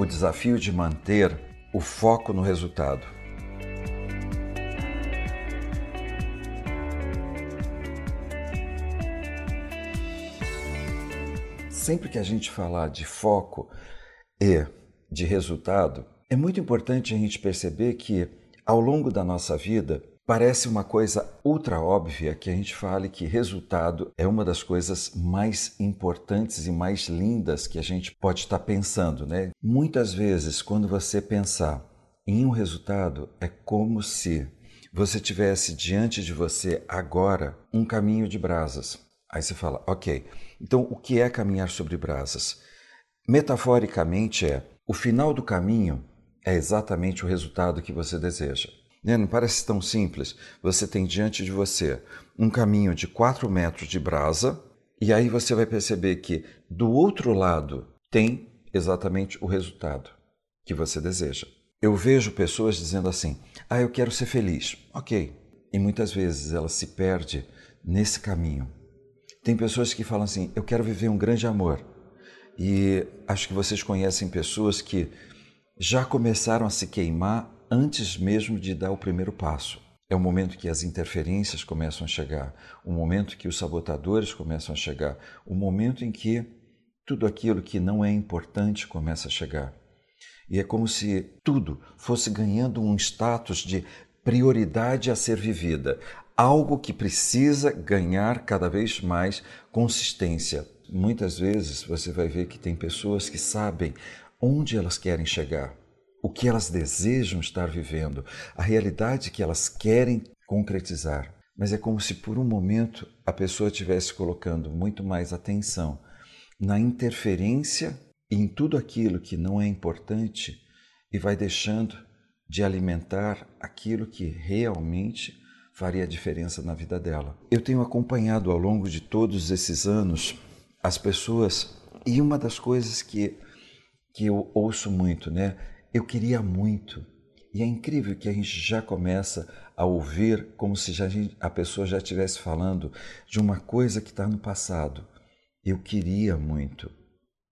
o desafio de manter o foco no resultado. Sempre que a gente falar de foco e de resultado, é muito importante a gente perceber que ao longo da nossa vida Parece uma coisa ultra óbvia que a gente fale que resultado é uma das coisas mais importantes e mais lindas que a gente pode estar pensando, né? Muitas vezes, quando você pensar em um resultado, é como se você tivesse diante de você agora um caminho de brasas. Aí você fala, ok, então o que é caminhar sobre brasas? Metaforicamente é o final do caminho é exatamente o resultado que você deseja. Né? Não parece tão simples. Você tem diante de você um caminho de 4 metros de brasa, e aí você vai perceber que do outro lado tem exatamente o resultado que você deseja. Eu vejo pessoas dizendo assim: Ah, eu quero ser feliz. Ok. E muitas vezes ela se perde nesse caminho. Tem pessoas que falam assim: Eu quero viver um grande amor. E acho que vocês conhecem pessoas que já começaram a se queimar antes mesmo de dar o primeiro passo. É o momento que as interferências começam a chegar, o momento que os sabotadores começam a chegar, o momento em que tudo aquilo que não é importante começa a chegar. E é como se tudo fosse ganhando um status de prioridade a ser vivida, algo que precisa ganhar cada vez mais consistência. Muitas vezes você vai ver que tem pessoas que sabem onde elas querem chegar, o que elas desejam estar vivendo, a realidade que elas querem concretizar. Mas é como se por um momento a pessoa estivesse colocando muito mais atenção na interferência e em tudo aquilo que não é importante e vai deixando de alimentar aquilo que realmente faria diferença na vida dela. Eu tenho acompanhado ao longo de todos esses anos as pessoas e uma das coisas que, que eu ouço muito, né? Eu queria muito. E é incrível que a gente já começa a ouvir como se já a pessoa já estivesse falando de uma coisa que está no passado. Eu queria muito.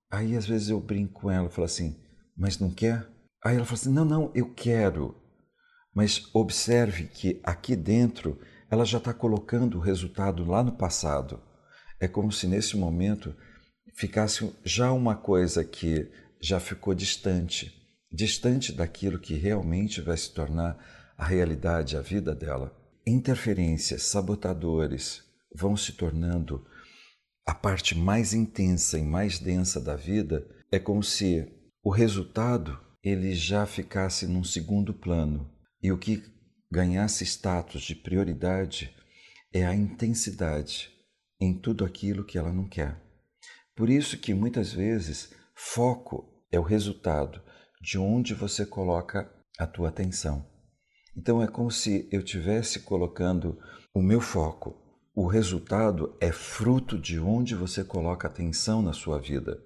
Aí às vezes eu brinco com ela falo assim, mas não quer? Aí ela fala assim, não, não, eu quero. Mas observe que aqui dentro ela já está colocando o resultado lá no passado. É como se nesse momento ficasse já uma coisa que já ficou distante distante daquilo que realmente vai se tornar a realidade, a vida dela. Interferências, sabotadores vão se tornando a parte mais intensa e mais densa da vida. É como se o resultado ele já ficasse num segundo plano e o que ganhasse status de prioridade é a intensidade em tudo aquilo que ela não quer. Por isso que muitas vezes foco é o resultado de onde você coloca a tua atenção. Então é como se eu tivesse colocando o meu foco. O resultado é fruto de onde você coloca atenção na sua vida,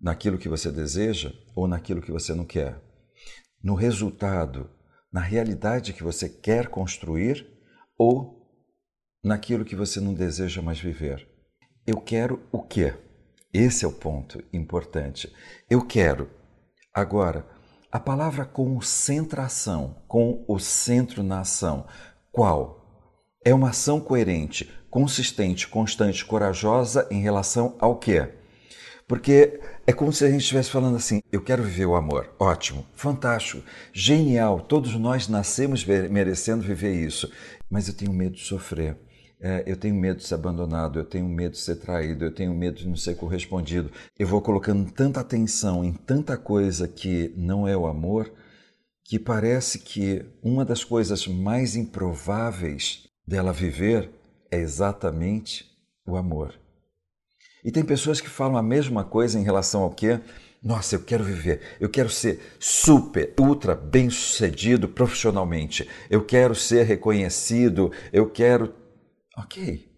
naquilo que você deseja ou naquilo que você não quer. No resultado, na realidade que você quer construir ou naquilo que você não deseja mais viver. Eu quero o quê? Esse é o ponto importante. Eu quero Agora, a palavra concentração, com o centro na ação, qual? É uma ação coerente, consistente, constante, corajosa em relação ao quê? Porque é como se a gente estivesse falando assim: eu quero viver o amor. Ótimo, fantástico, genial. Todos nós nascemos merecendo viver isso. Mas eu tenho medo de sofrer é, eu tenho medo de ser abandonado, eu tenho medo de ser traído, eu tenho medo de não ser correspondido. Eu vou colocando tanta atenção em tanta coisa que não é o amor, que parece que uma das coisas mais improváveis dela viver é exatamente o amor. E tem pessoas que falam a mesma coisa em relação ao que? Nossa, eu quero viver, eu quero ser super, ultra bem sucedido profissionalmente, eu quero ser reconhecido, eu quero Ok.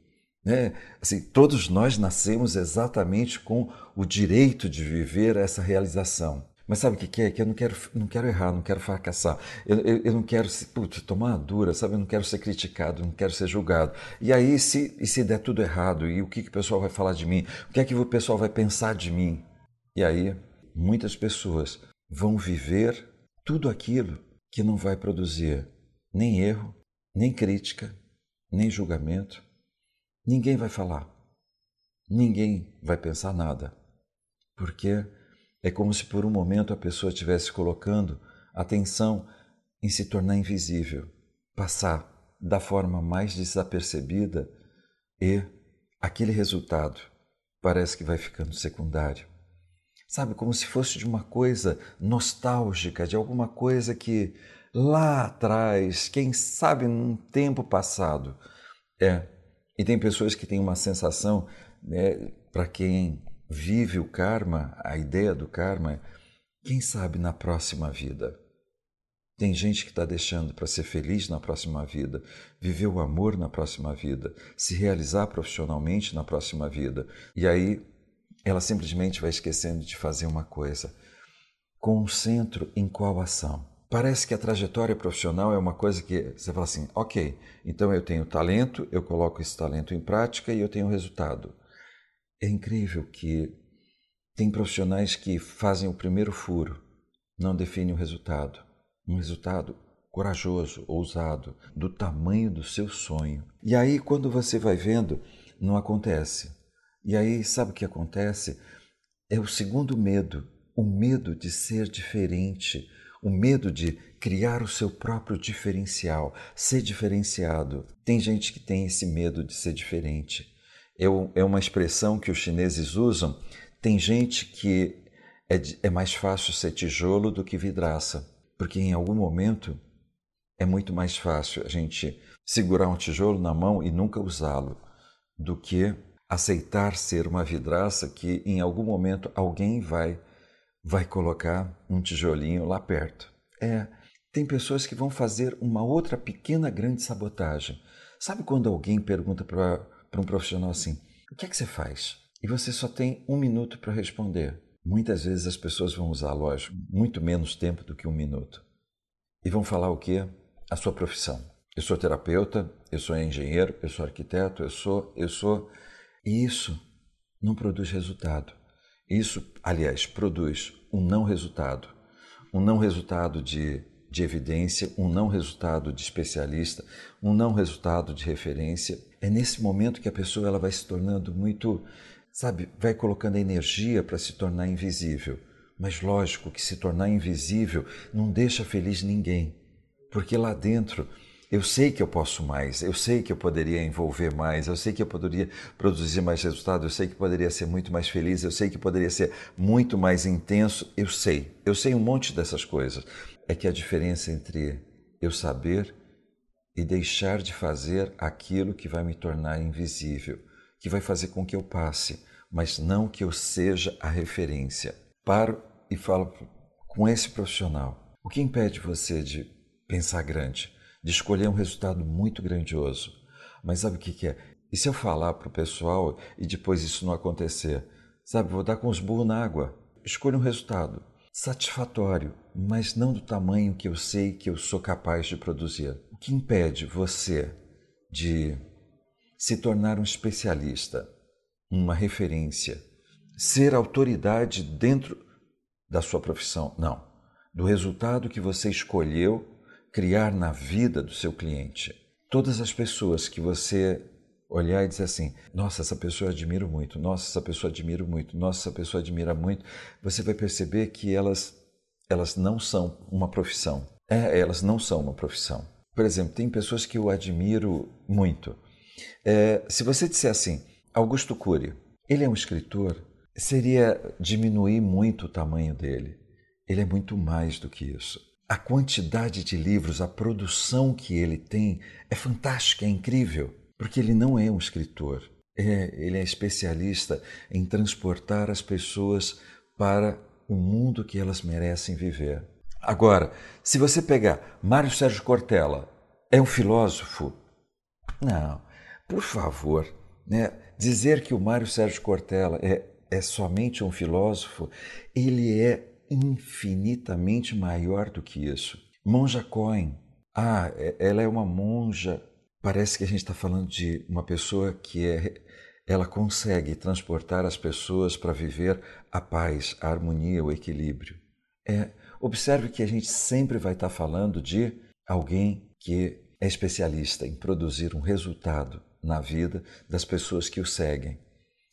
Né? Assim, todos nós nascemos exatamente com o direito de viver essa realização. Mas sabe o que é? Que eu não quero, não quero errar, não quero fracassar. Eu, eu, eu não quero putz, tomar uma dura, sabe? Eu não quero ser criticado, não quero ser julgado. E aí, se, e se der tudo errado, e o que, que o pessoal vai falar de mim? O que é que o pessoal vai pensar de mim? E aí, muitas pessoas vão viver tudo aquilo que não vai produzir nem erro, nem crítica, nem julgamento. Ninguém vai falar. Ninguém vai pensar nada. Porque é como se por um momento a pessoa estivesse colocando atenção em se tornar invisível, passar da forma mais desapercebida e aquele resultado parece que vai ficando secundário. Sabe, como se fosse de uma coisa nostálgica, de alguma coisa que lá atrás, quem sabe num tempo passado. É. E tem pessoas que têm uma sensação, né, para quem vive o karma, a ideia do karma, quem sabe na próxima vida. Tem gente que está deixando para ser feliz na próxima vida, viver o amor na próxima vida, se realizar profissionalmente na próxima vida. E aí ela simplesmente vai esquecendo de fazer uma coisa. Concentro em qual ação? Parece que a trajetória profissional é uma coisa que você fala assim: ok, então eu tenho talento, eu coloco esse talento em prática e eu tenho resultado. É incrível que tem profissionais que fazem o primeiro furo, não definem o resultado um resultado corajoso, ousado, do tamanho do seu sonho. E aí, quando você vai vendo, não acontece. E aí, sabe o que acontece? É o segundo medo, o medo de ser diferente, o medo de criar o seu próprio diferencial, ser diferenciado. Tem gente que tem esse medo de ser diferente. É, é uma expressão que os chineses usam. Tem gente que é, é mais fácil ser tijolo do que vidraça porque em algum momento é muito mais fácil a gente segurar um tijolo na mão e nunca usá-lo do que aceitar ser uma vidraça que em algum momento alguém vai vai colocar um tijolinho lá perto. É, tem pessoas que vão fazer uma outra pequena grande sabotagem. Sabe quando alguém pergunta para um profissional assim: "O que é que você faz?" E você só tem um minuto para responder. Muitas vezes as pessoas vão usar, lógico, muito menos tempo do que um minuto. E vão falar o quê? A sua profissão. Eu sou terapeuta, eu sou engenheiro, eu sou arquiteto, eu sou, eu sou. E isso não produz resultado. Isso, aliás, produz um não resultado. Um não resultado de, de evidência, um não resultado de especialista, um não resultado de referência. É nesse momento que a pessoa ela vai se tornando muito sabe, vai colocando energia para se tornar invisível. Mas lógico que se tornar invisível não deixa feliz ninguém, porque lá dentro eu sei que eu posso mais, eu sei que eu poderia envolver mais, eu sei que eu poderia produzir mais resultado, eu sei que poderia ser muito mais feliz, eu sei que poderia ser muito mais intenso, eu sei, eu sei um monte dessas coisas. É que a diferença entre eu saber e deixar de fazer aquilo que vai me tornar invisível que vai fazer com que eu passe, mas não que eu seja a referência. Paro e falo com esse profissional. O que impede você de pensar grande, de escolher um resultado muito grandioso? Mas sabe o que é? E se eu falar para o pessoal e depois isso não acontecer? Sabe, vou dar com os burros na água. Escolha um resultado satisfatório, mas não do tamanho que eu sei que eu sou capaz de produzir. O que impede você de se tornar um especialista, uma referência, ser autoridade dentro da sua profissão. Não. Do resultado que você escolheu criar na vida do seu cliente. Todas as pessoas que você olhar e dizer assim: nossa, essa pessoa eu admiro muito, nossa, essa pessoa admiro muito, nossa, essa pessoa admira muito, você vai perceber que elas, elas não são uma profissão. É, elas não são uma profissão. Por exemplo, tem pessoas que eu admiro muito. É, se você disser assim, Augusto Cury, ele é um escritor, seria diminuir muito o tamanho dele. Ele é muito mais do que isso. A quantidade de livros, a produção que ele tem é fantástica, é incrível, porque ele não é um escritor. É, ele é especialista em transportar as pessoas para o mundo que elas merecem viver. Agora, se você pegar Mário Sérgio Cortella, é um filósofo? Não. Por favor, né? dizer que o Mário Sérgio Cortella é, é somente um filósofo, ele é infinitamente maior do que isso. Monja Cohen, ah, é, ela é uma monja. Parece que a gente está falando de uma pessoa que é, ela consegue transportar as pessoas para viver a paz, a harmonia, o equilíbrio. É observe que a gente sempre vai estar falando de alguém que é especialista em produzir um resultado na vida das pessoas que o seguem.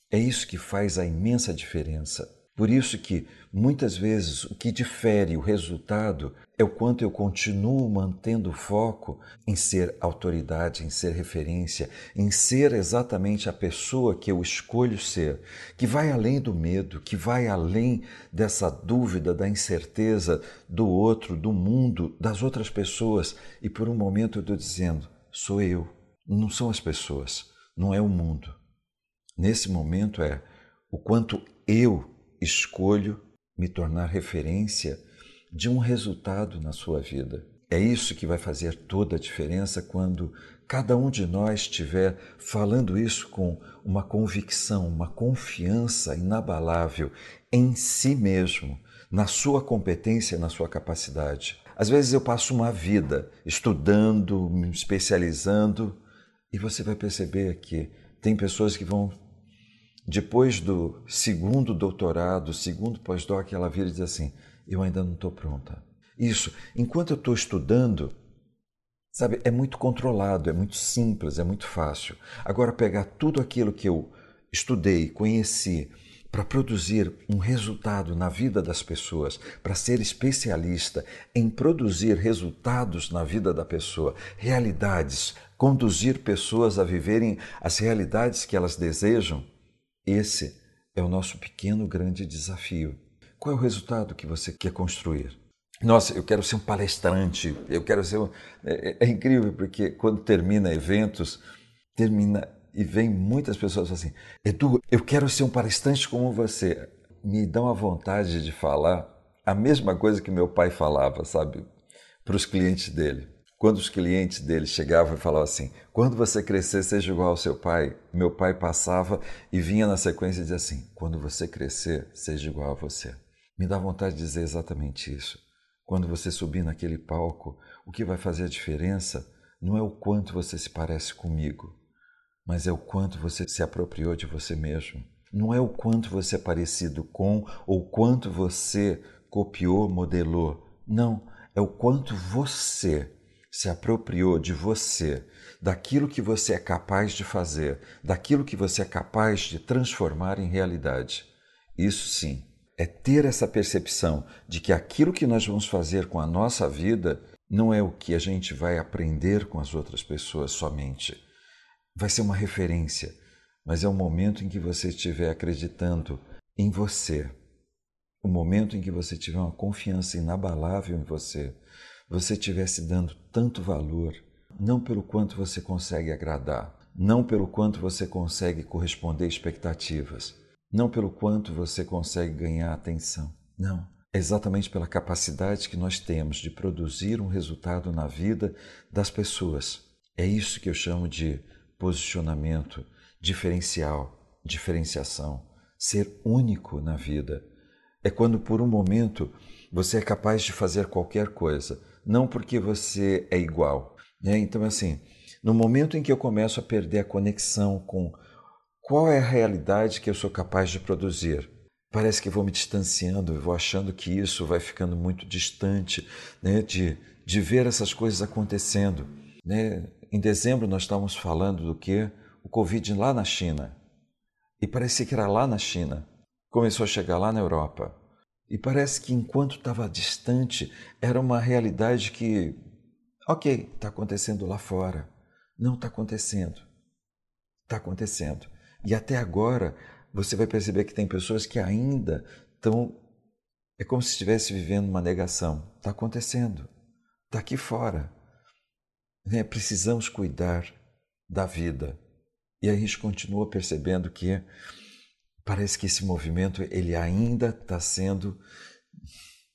É isso que faz a imensa diferença. Por isso que muitas vezes o que difere o resultado é o quanto eu continuo mantendo foco em ser autoridade, em ser referência, em ser exatamente a pessoa que eu escolho ser, que vai além do medo, que vai além dessa dúvida, da incerteza do outro, do mundo, das outras pessoas. E por um momento eu estou dizendo: sou eu, não são as pessoas, não é o mundo. Nesse momento é o quanto eu escolho me tornar referência de um resultado na sua vida. É isso que vai fazer toda a diferença quando cada um de nós estiver falando isso com uma convicção, uma confiança inabalável em si mesmo, na sua competência, na sua capacidade. Às vezes eu passo uma vida estudando, me especializando, e você vai perceber que tem pessoas que vão depois do segundo doutorado, segundo pós-doc, ela vira e diz assim: Eu ainda não estou pronta. Isso, enquanto eu estou estudando, sabe, é muito controlado, é muito simples, é muito fácil. Agora, pegar tudo aquilo que eu estudei, conheci, para produzir um resultado na vida das pessoas, para ser especialista em produzir resultados na vida da pessoa, realidades, conduzir pessoas a viverem as realidades que elas desejam esse é o nosso pequeno grande desafio. Qual é o resultado que você quer construir? Nossa, eu quero ser um palestrante, eu quero ser um... é, é, é incrível porque quando termina eventos, termina e vem muitas pessoas assim, Edu, eu quero ser um palestrante como você. Me dá uma vontade de falar a mesma coisa que meu pai falava, sabe, para os clientes dele. Quando os clientes dele chegavam e falavam assim: quando você crescer, seja igual ao seu pai. Meu pai passava e vinha na sequência e dizia assim: quando você crescer, seja igual a você. Me dá vontade de dizer exatamente isso. Quando você subir naquele palco, o que vai fazer a diferença não é o quanto você se parece comigo, mas é o quanto você se apropriou de você mesmo. Não é o quanto você é parecido com ou quanto você copiou, modelou. Não, é o quanto você se apropriou de você, daquilo que você é capaz de fazer, daquilo que você é capaz de transformar em realidade. Isso sim, é ter essa percepção de que aquilo que nós vamos fazer com a nossa vida não é o que a gente vai aprender com as outras pessoas somente. Vai ser uma referência, mas é o momento em que você estiver acreditando em você, o momento em que você tiver uma confiança inabalável em você você estivesse dando tanto valor, não pelo quanto você consegue agradar, não pelo quanto você consegue corresponder expectativas, não pelo quanto você consegue ganhar atenção. Não. É exatamente pela capacidade que nós temos de produzir um resultado na vida das pessoas. É isso que eu chamo de posicionamento diferencial, diferenciação, ser único na vida. É quando por um momento você é capaz de fazer qualquer coisa, não porque você é igual. Né? Então, assim, no momento em que eu começo a perder a conexão com qual é a realidade que eu sou capaz de produzir, parece que vou me distanciando, vou achando que isso vai ficando muito distante né? de, de ver essas coisas acontecendo. Né? Em dezembro nós estávamos falando do que? O Covid lá na China. E parecia que era lá na China. Começou a chegar lá na Europa. E parece que enquanto estava distante, era uma realidade que, ok, está acontecendo lá fora. Não está acontecendo. Está acontecendo. E até agora, você vai perceber que tem pessoas que ainda estão. É como se estivesse vivendo uma negação. Está acontecendo. Está aqui fora. Né? Precisamos cuidar da vida. E a gente continua percebendo que parece que esse movimento ele ainda está sendo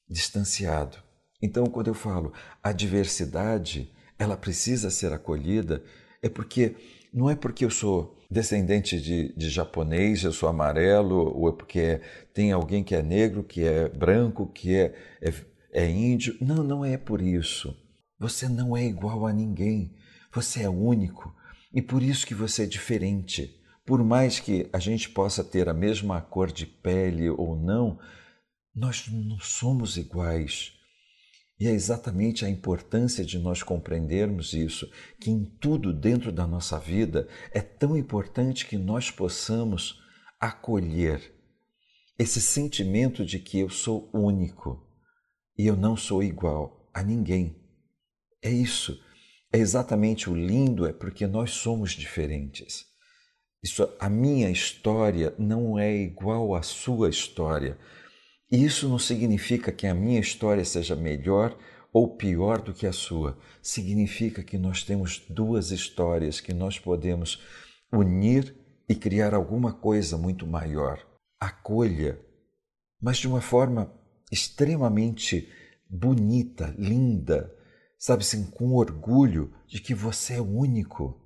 distanciado. Então, quando eu falo a diversidade, ela precisa ser acolhida, é porque não é porque eu sou descendente de, de japonês, eu sou amarelo, ou é porque tem alguém que é negro, que é branco, que é, é, é índio. Não, não é por isso. Você não é igual a ninguém. Você é único. E por isso que você é diferente. Por mais que a gente possa ter a mesma cor de pele ou não, nós não somos iguais. E é exatamente a importância de nós compreendermos isso, que em tudo dentro da nossa vida é tão importante que nós possamos acolher esse sentimento de que eu sou único e eu não sou igual a ninguém. É isso. É exatamente o lindo, é porque nós somos diferentes. Isso, a minha história não é igual à sua história. E isso não significa que a minha história seja melhor ou pior do que a sua. Significa que nós temos duas histórias que nós podemos unir e criar alguma coisa muito maior. Acolha, mas de uma forma extremamente bonita, linda, sabe assim, com orgulho de que você é único.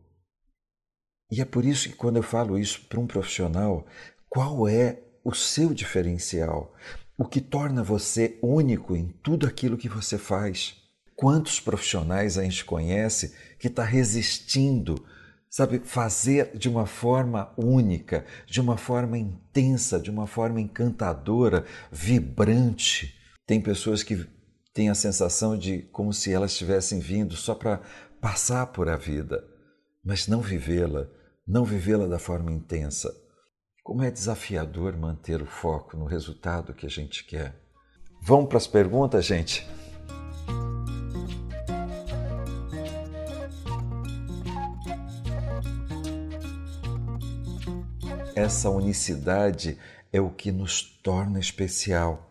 E é por isso que quando eu falo isso para um profissional, qual é o seu diferencial? o que torna você único em tudo aquilo que você faz. Quantos profissionais a gente conhece que está resistindo, sabe, fazer de uma forma única, de uma forma intensa, de uma forma encantadora, vibrante. Tem pessoas que têm a sensação de como se elas estivessem vindo só para passar por a vida, mas não vivê-la, não vivê-la da forma intensa. Como é desafiador manter o foco no resultado que a gente quer. Vamos para as perguntas, gente? Essa unicidade é o que nos torna especial.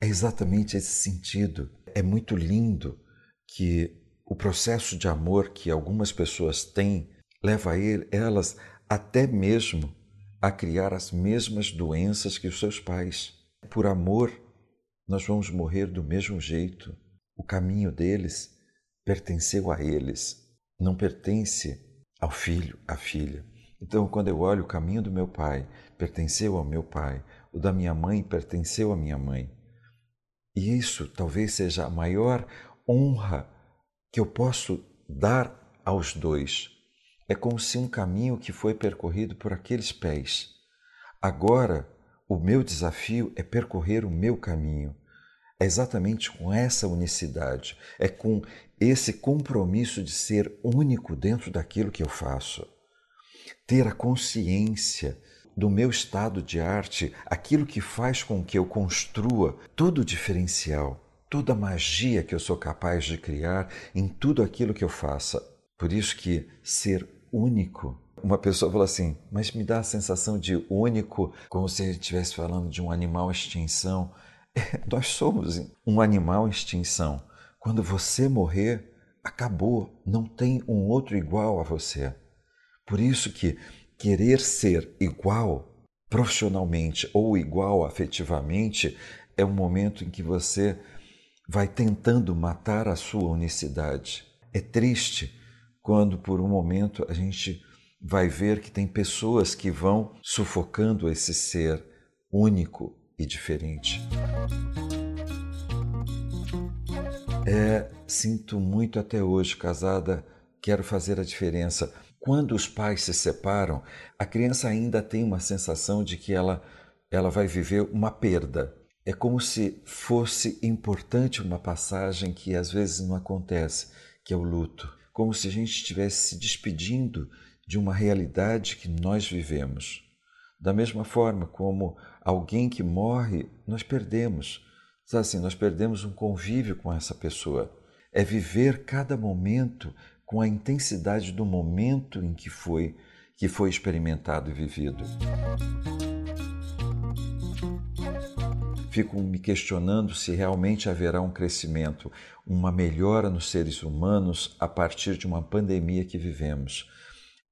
É exatamente esse sentido. É muito lindo que o processo de amor que algumas pessoas têm leva elas até mesmo a criar as mesmas doenças que os seus pais. Por amor, nós vamos morrer do mesmo jeito. O caminho deles pertenceu a eles, não pertence ao filho, à filha. Então, quando eu olho o caminho do meu pai, pertenceu ao meu pai, o da minha mãe pertenceu à minha mãe. E isso talvez seja a maior honra que eu posso dar aos dois, é como se um caminho que foi percorrido por aqueles pés. Agora, o meu desafio é percorrer o meu caminho. É exatamente com essa unicidade, é com esse compromisso de ser único dentro daquilo que eu faço. Ter a consciência do meu estado de arte, aquilo que faz com que eu construa todo o diferencial, toda a magia que eu sou capaz de criar em tudo aquilo que eu faça. Por isso que ser único. Uma pessoa falou assim, mas me dá a sensação de único, como se ele estivesse falando de um animal extinção. Nós somos um animal extinção. Quando você morrer, acabou, não tem um outro igual a você. Por isso que querer ser igual profissionalmente ou igual afetivamente é um momento em que você vai tentando matar a sua unicidade. É triste quando por um momento a gente vai ver que tem pessoas que vão sufocando esse ser único e diferente. É, sinto muito até hoje, casada, quero fazer a diferença. Quando os pais se separam, a criança ainda tem uma sensação de que ela, ela vai viver uma perda. É como se fosse importante uma passagem que às vezes não acontece, que é o luto como se a gente estivesse se despedindo de uma realidade que nós vivemos. Da mesma forma como alguém que morre, nós perdemos. Assim, nós perdemos um convívio com essa pessoa. É viver cada momento com a intensidade do momento em que foi que foi experimentado e vivido. Fico me questionando se realmente haverá um crescimento uma melhora nos seres humanos a partir de uma pandemia que vivemos.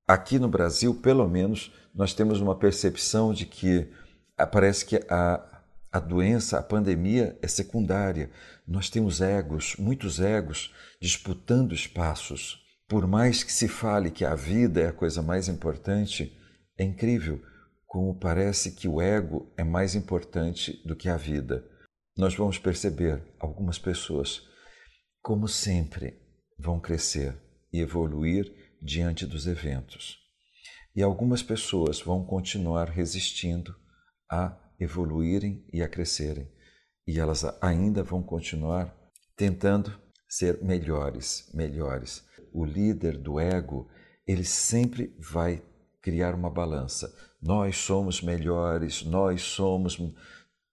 Aqui no Brasil, pelo menos, nós temos uma percepção de que ah, parece que a, a doença, a pandemia é secundária. Nós temos egos, muitos egos, disputando espaços. Por mais que se fale que a vida é a coisa mais importante, é incrível como parece que o ego é mais importante do que a vida. Nós vamos perceber algumas pessoas como sempre, vão crescer e evoluir diante dos eventos. E algumas pessoas vão continuar resistindo a evoluírem e a crescerem, e elas ainda vão continuar tentando ser melhores, melhores. O líder do ego, ele sempre vai criar uma balança. Nós somos melhores, nós somos.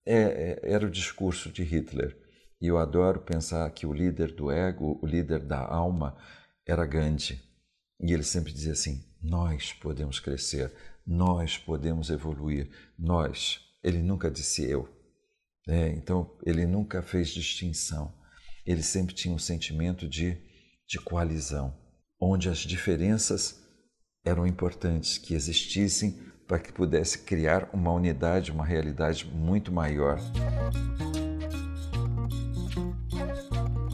É, é, era o discurso de Hitler. E eu adoro pensar que o líder do ego, o líder da alma, era Gandhi. E ele sempre dizia assim: nós podemos crescer, nós podemos evoluir, nós. Ele nunca disse eu. É, então, ele nunca fez distinção. Ele sempre tinha um sentimento de, de coalizão, onde as diferenças eram importantes que existissem para que pudesse criar uma unidade, uma realidade muito maior.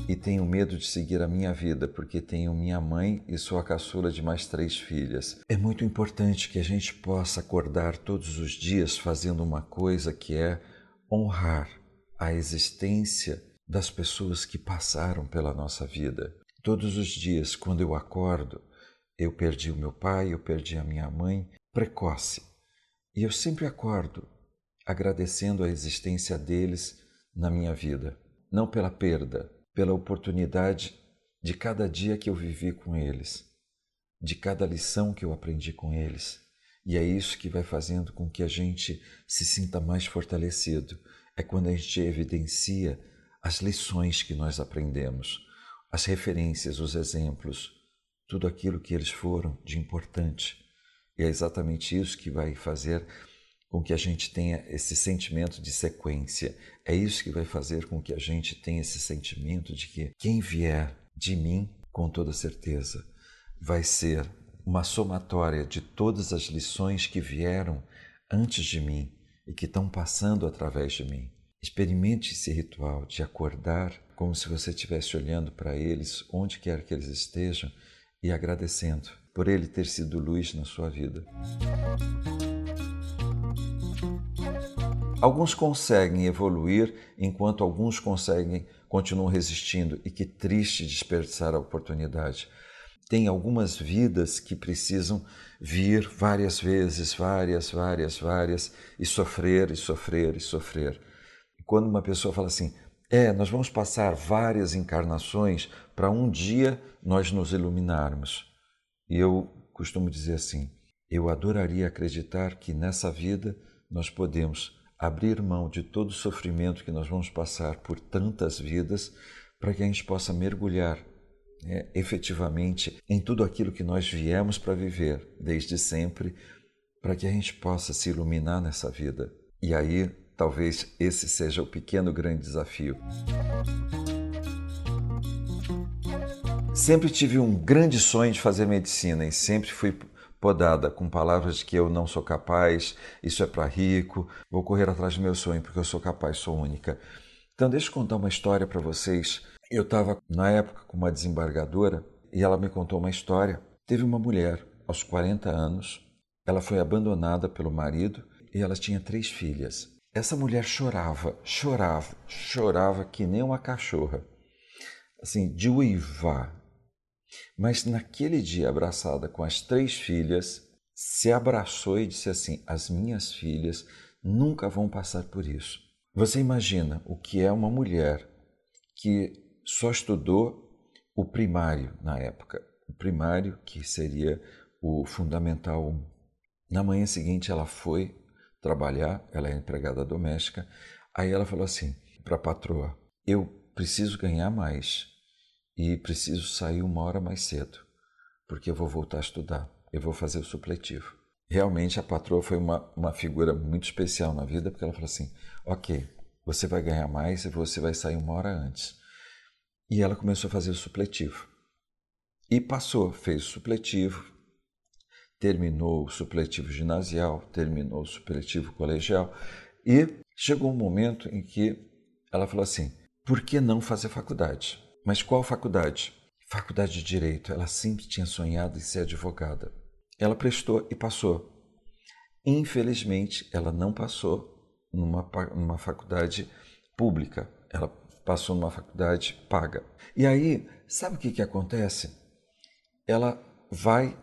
E tenho medo de seguir a minha vida, porque tenho minha mãe e sou a caçula de mais três filhas. É muito importante que a gente possa acordar todos os dias fazendo uma coisa que é honrar a existência das pessoas que passaram pela nossa vida. Todos os dias, quando eu acordo, eu perdi o meu pai, eu perdi a minha mãe, precoce. E eu sempre acordo agradecendo a existência deles na minha vida, não pela perda, pela oportunidade de cada dia que eu vivi com eles, de cada lição que eu aprendi com eles. E é isso que vai fazendo com que a gente se sinta mais fortalecido. É quando a gente evidencia as lições que nós aprendemos, as referências, os exemplos, tudo aquilo que eles foram de importante. E é exatamente isso que vai fazer com que a gente tenha esse sentimento de sequência. É isso que vai fazer com que a gente tenha esse sentimento de que quem vier de mim, com toda certeza, vai ser uma somatória de todas as lições que vieram antes de mim e que estão passando através de mim. Experimente esse ritual de acordar como se você estivesse olhando para eles, onde quer que eles estejam, e agradecendo por ele ter sido luz na sua vida. Alguns conseguem evoluir, enquanto alguns conseguem continuam resistindo, e que triste desperdiçar a oportunidade. Tem algumas vidas que precisam vir várias vezes, várias, várias, várias, e sofrer, e sofrer, e sofrer quando uma pessoa fala assim, é, nós vamos passar várias encarnações para um dia nós nos iluminarmos. E eu costumo dizer assim: eu adoraria acreditar que nessa vida nós podemos abrir mão de todo o sofrimento que nós vamos passar por tantas vidas, para que a gente possa mergulhar né, efetivamente em tudo aquilo que nós viemos para viver desde sempre, para que a gente possa se iluminar nessa vida. E aí Talvez esse seja o pequeno grande desafio. Sempre tive um grande sonho de fazer medicina e sempre fui podada com palavras que eu não sou capaz, isso é para rico, vou correr atrás do meu sonho porque eu sou capaz, sou única. Então, deixa eu contar uma história para vocês. Eu estava, na época, com uma desembargadora e ela me contou uma história. Teve uma mulher, aos 40 anos, ela foi abandonada pelo marido e ela tinha três filhas. Essa mulher chorava, chorava, chorava que nem uma cachorra, assim, de uivar. Mas naquele dia, abraçada com as três filhas, se abraçou e disse assim: As minhas filhas nunca vão passar por isso. Você imagina o que é uma mulher que só estudou o primário na época, o primário que seria o fundamental 1. Na manhã seguinte, ela foi trabalhar, ela é empregada doméstica. Aí ela falou assim para a patroa: Eu preciso ganhar mais e preciso sair uma hora mais cedo, porque eu vou voltar a estudar, eu vou fazer o supletivo. Realmente a patroa foi uma, uma figura muito especial na vida, porque ela falou assim: Ok, você vai ganhar mais e você vai sair uma hora antes. E ela começou a fazer o supletivo. E passou, fez o supletivo, terminou o supletivo ginasial, terminou o supletivo colegial e chegou um momento em que ela falou assim: por que não fazer faculdade? Mas qual faculdade? Faculdade de Direito. Ela sempre tinha sonhado em ser advogada. Ela prestou e passou. Infelizmente, ela não passou numa, numa faculdade pública. Ela passou numa faculdade paga. E aí, sabe o que, que acontece? Ela vai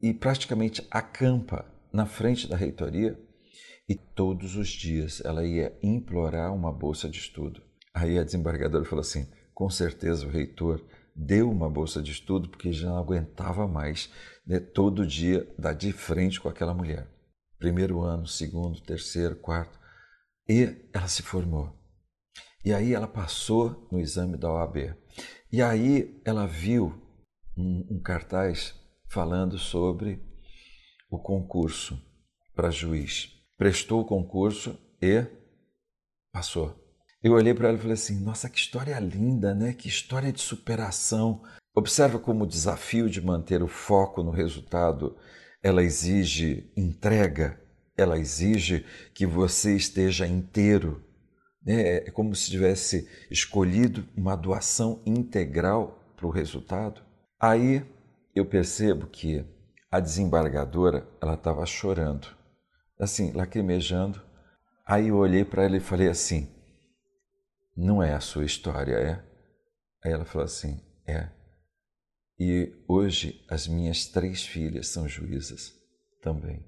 e praticamente acampa na frente da reitoria e todos os dias ela ia implorar uma bolsa de estudo. Aí a desembargadora falou assim: com certeza o reitor deu uma bolsa de estudo porque já não aguentava mais né, todo dia dar de frente com aquela mulher. Primeiro ano, segundo, terceiro, quarto. E ela se formou. E aí ela passou no exame da OAB. E aí ela viu um, um cartaz falando sobre o concurso para juiz. Prestou o concurso e passou. Eu olhei para ela e falei assim: nossa, que história linda, né? Que história de superação. Observa como o desafio de manter o foco no resultado ela exige entrega, ela exige que você esteja inteiro. Né? É como se tivesse escolhido uma doação integral para o resultado. Aí eu percebo que a desembargadora ela estava chorando, assim, lacrimejando. Aí eu olhei para ela e falei assim: Não é a sua história, é? Aí ela falou assim: É. E hoje as minhas três filhas são juízas também.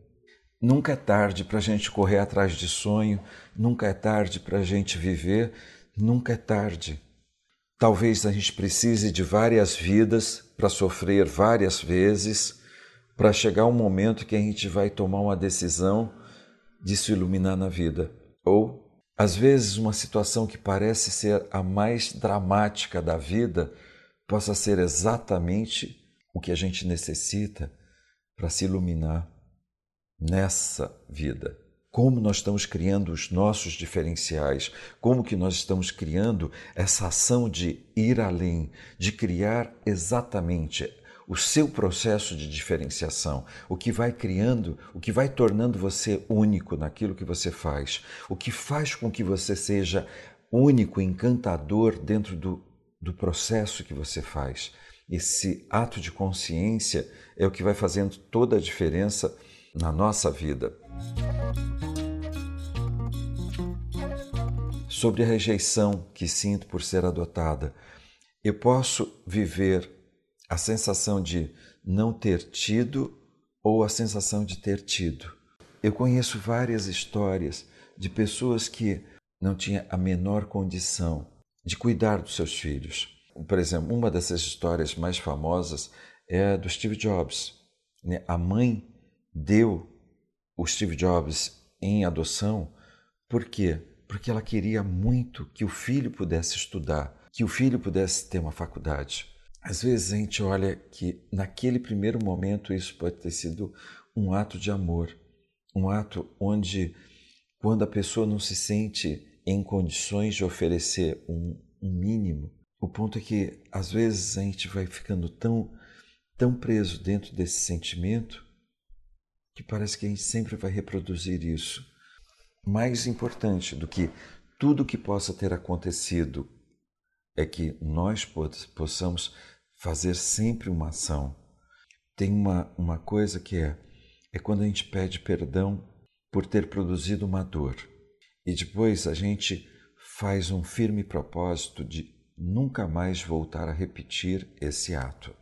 Nunca é tarde para a gente correr atrás de sonho, nunca é tarde para a gente viver, nunca é tarde. Talvez a gente precise de várias vidas para sofrer várias vezes, para chegar um momento que a gente vai tomar uma decisão de se iluminar na vida. Ou, às vezes, uma situação que parece ser a mais dramática da vida possa ser exatamente o que a gente necessita para se iluminar nessa vida. Como nós estamos criando os nossos diferenciais, como que nós estamos criando essa ação de ir além, de criar exatamente o seu processo de diferenciação, o que vai criando, o que vai tornando você único naquilo que você faz, o que faz com que você seja único, encantador dentro do, do processo que você faz. Esse ato de consciência é o que vai fazendo toda a diferença na nossa vida. Sobre a rejeição que sinto por ser adotada, eu posso viver a sensação de não ter tido ou a sensação de ter tido. Eu conheço várias histórias de pessoas que não tinham a menor condição de cuidar dos seus filhos. Por exemplo, uma dessas histórias mais famosas é a do Steve Jobs. Né? A mãe deu o Steve Jobs em adoção, por quê? Porque ela queria muito que o filho pudesse estudar, que o filho pudesse ter uma faculdade. Às vezes a gente olha que naquele primeiro momento isso pode ter sido um ato de amor, um ato onde, quando a pessoa não se sente em condições de oferecer um, um mínimo, o ponto é que às vezes a gente vai ficando tão, tão preso dentro desse sentimento que parece que a gente sempre vai reproduzir isso. Mais importante do que tudo que possa ter acontecido é que nós possamos fazer sempre uma ação. Tem uma, uma coisa que é, é quando a gente pede perdão por ter produzido uma dor e depois a gente faz um firme propósito de nunca mais voltar a repetir esse ato.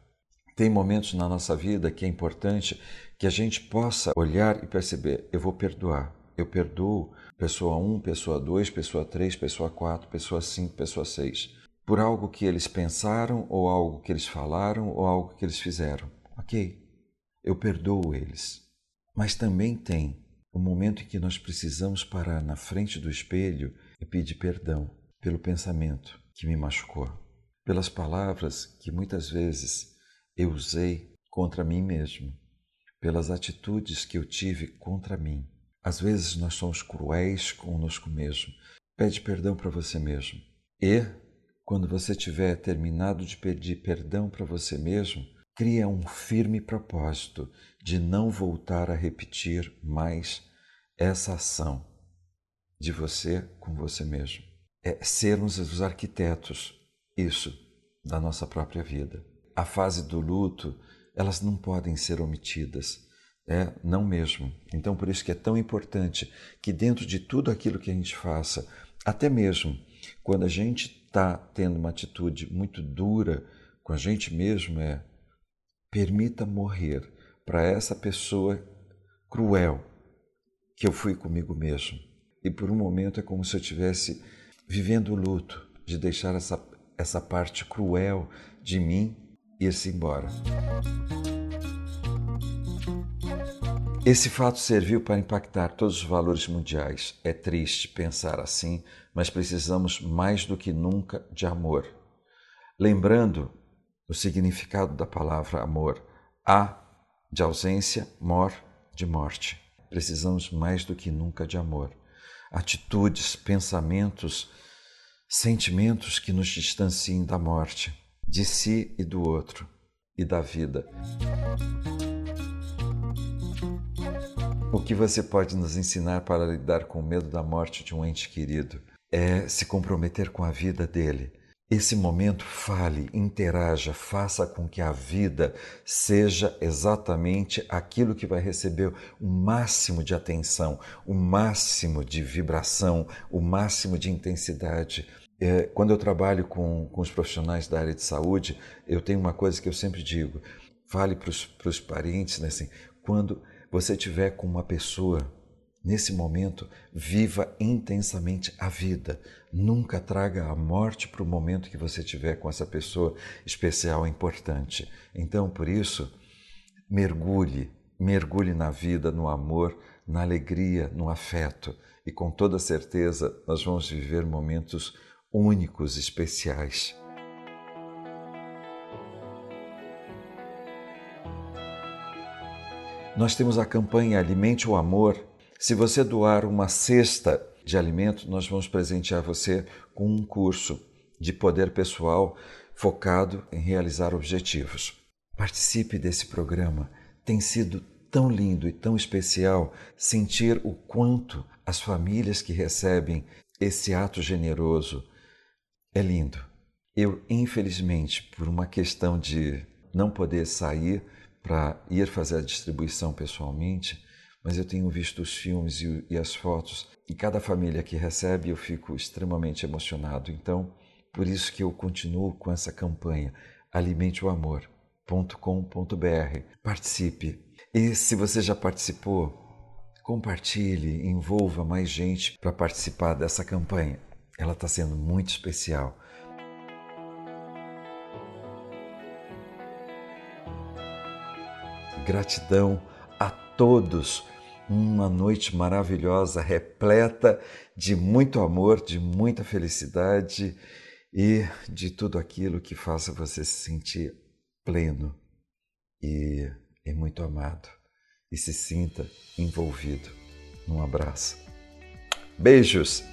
Tem momentos na nossa vida que é importante que a gente possa olhar e perceber: eu vou perdoar. Eu perdoo pessoa 1, pessoa 2, pessoa 3, pessoa 4, pessoa 5, pessoa 6, por algo que eles pensaram, ou algo que eles falaram, ou algo que eles fizeram. Ok, eu perdoo eles. Mas também tem o momento em que nós precisamos parar na frente do espelho e pedir perdão pelo pensamento que me machucou, pelas palavras que muitas vezes eu usei contra mim mesmo, pelas atitudes que eu tive contra mim. Às vezes nós somos cruéis conosco mesmo. Pede perdão para você mesmo. E, quando você tiver terminado de pedir perdão para você mesmo, cria um firme propósito de não voltar a repetir mais essa ação de você com você mesmo. É sermos os arquitetos, isso, da nossa própria vida a fase do luto, elas não podem ser omitidas. É, não mesmo. Então, por isso que é tão importante que dentro de tudo aquilo que a gente faça, até mesmo quando a gente está tendo uma atitude muito dura com a gente mesmo, é permita morrer para essa pessoa cruel que eu fui comigo mesmo. E por um momento é como se eu estivesse vivendo o luto de deixar essa essa parte cruel de mim ir-se embora. Esse fato serviu para impactar todos os valores mundiais. É triste pensar assim, mas precisamos mais do que nunca de amor. Lembrando o significado da palavra amor: a de ausência, mor de morte. Precisamos mais do que nunca de amor. Atitudes, pensamentos, sentimentos que nos distanciem da morte, de si e do outro e da vida. O que você pode nos ensinar para lidar com o medo da morte de um ente querido é se comprometer com a vida dele. Esse momento fale, interaja, faça com que a vida seja exatamente aquilo que vai receber o máximo de atenção, o máximo de vibração, o máximo de intensidade. É, quando eu trabalho com, com os profissionais da área de saúde, eu tenho uma coisa que eu sempre digo: fale para os parentes, né, assim, quando você estiver com uma pessoa, nesse momento, viva intensamente a vida. Nunca traga a morte para o momento que você estiver com essa pessoa especial, importante. Então, por isso, mergulhe, mergulhe na vida, no amor, na alegria, no afeto. E com toda certeza nós vamos viver momentos únicos, especiais. Nós temos a campanha Alimente o Amor. Se você doar uma cesta de alimento, nós vamos presentear você com um curso de poder pessoal focado em realizar objetivos. Participe desse programa. Tem sido tão lindo e tão especial sentir o quanto as famílias que recebem esse ato generoso é lindo. Eu, infelizmente, por uma questão de não poder sair, para ir fazer a distribuição pessoalmente, mas eu tenho visto os filmes e, e, as fotos e cada família que recebe eu fico extremamente emocionado. Então, por isso que eu continuo com essa campanha alimenteoamor.com.br. Participe. E se você já participou, compartilhe, envolva mais gente para participar dessa campanha. Ela está sendo muito especial. Gratidão a todos. Uma noite maravilhosa, repleta de muito amor, de muita felicidade e de tudo aquilo que faça você se sentir pleno e, e muito amado. E se sinta envolvido. Um abraço. Beijos!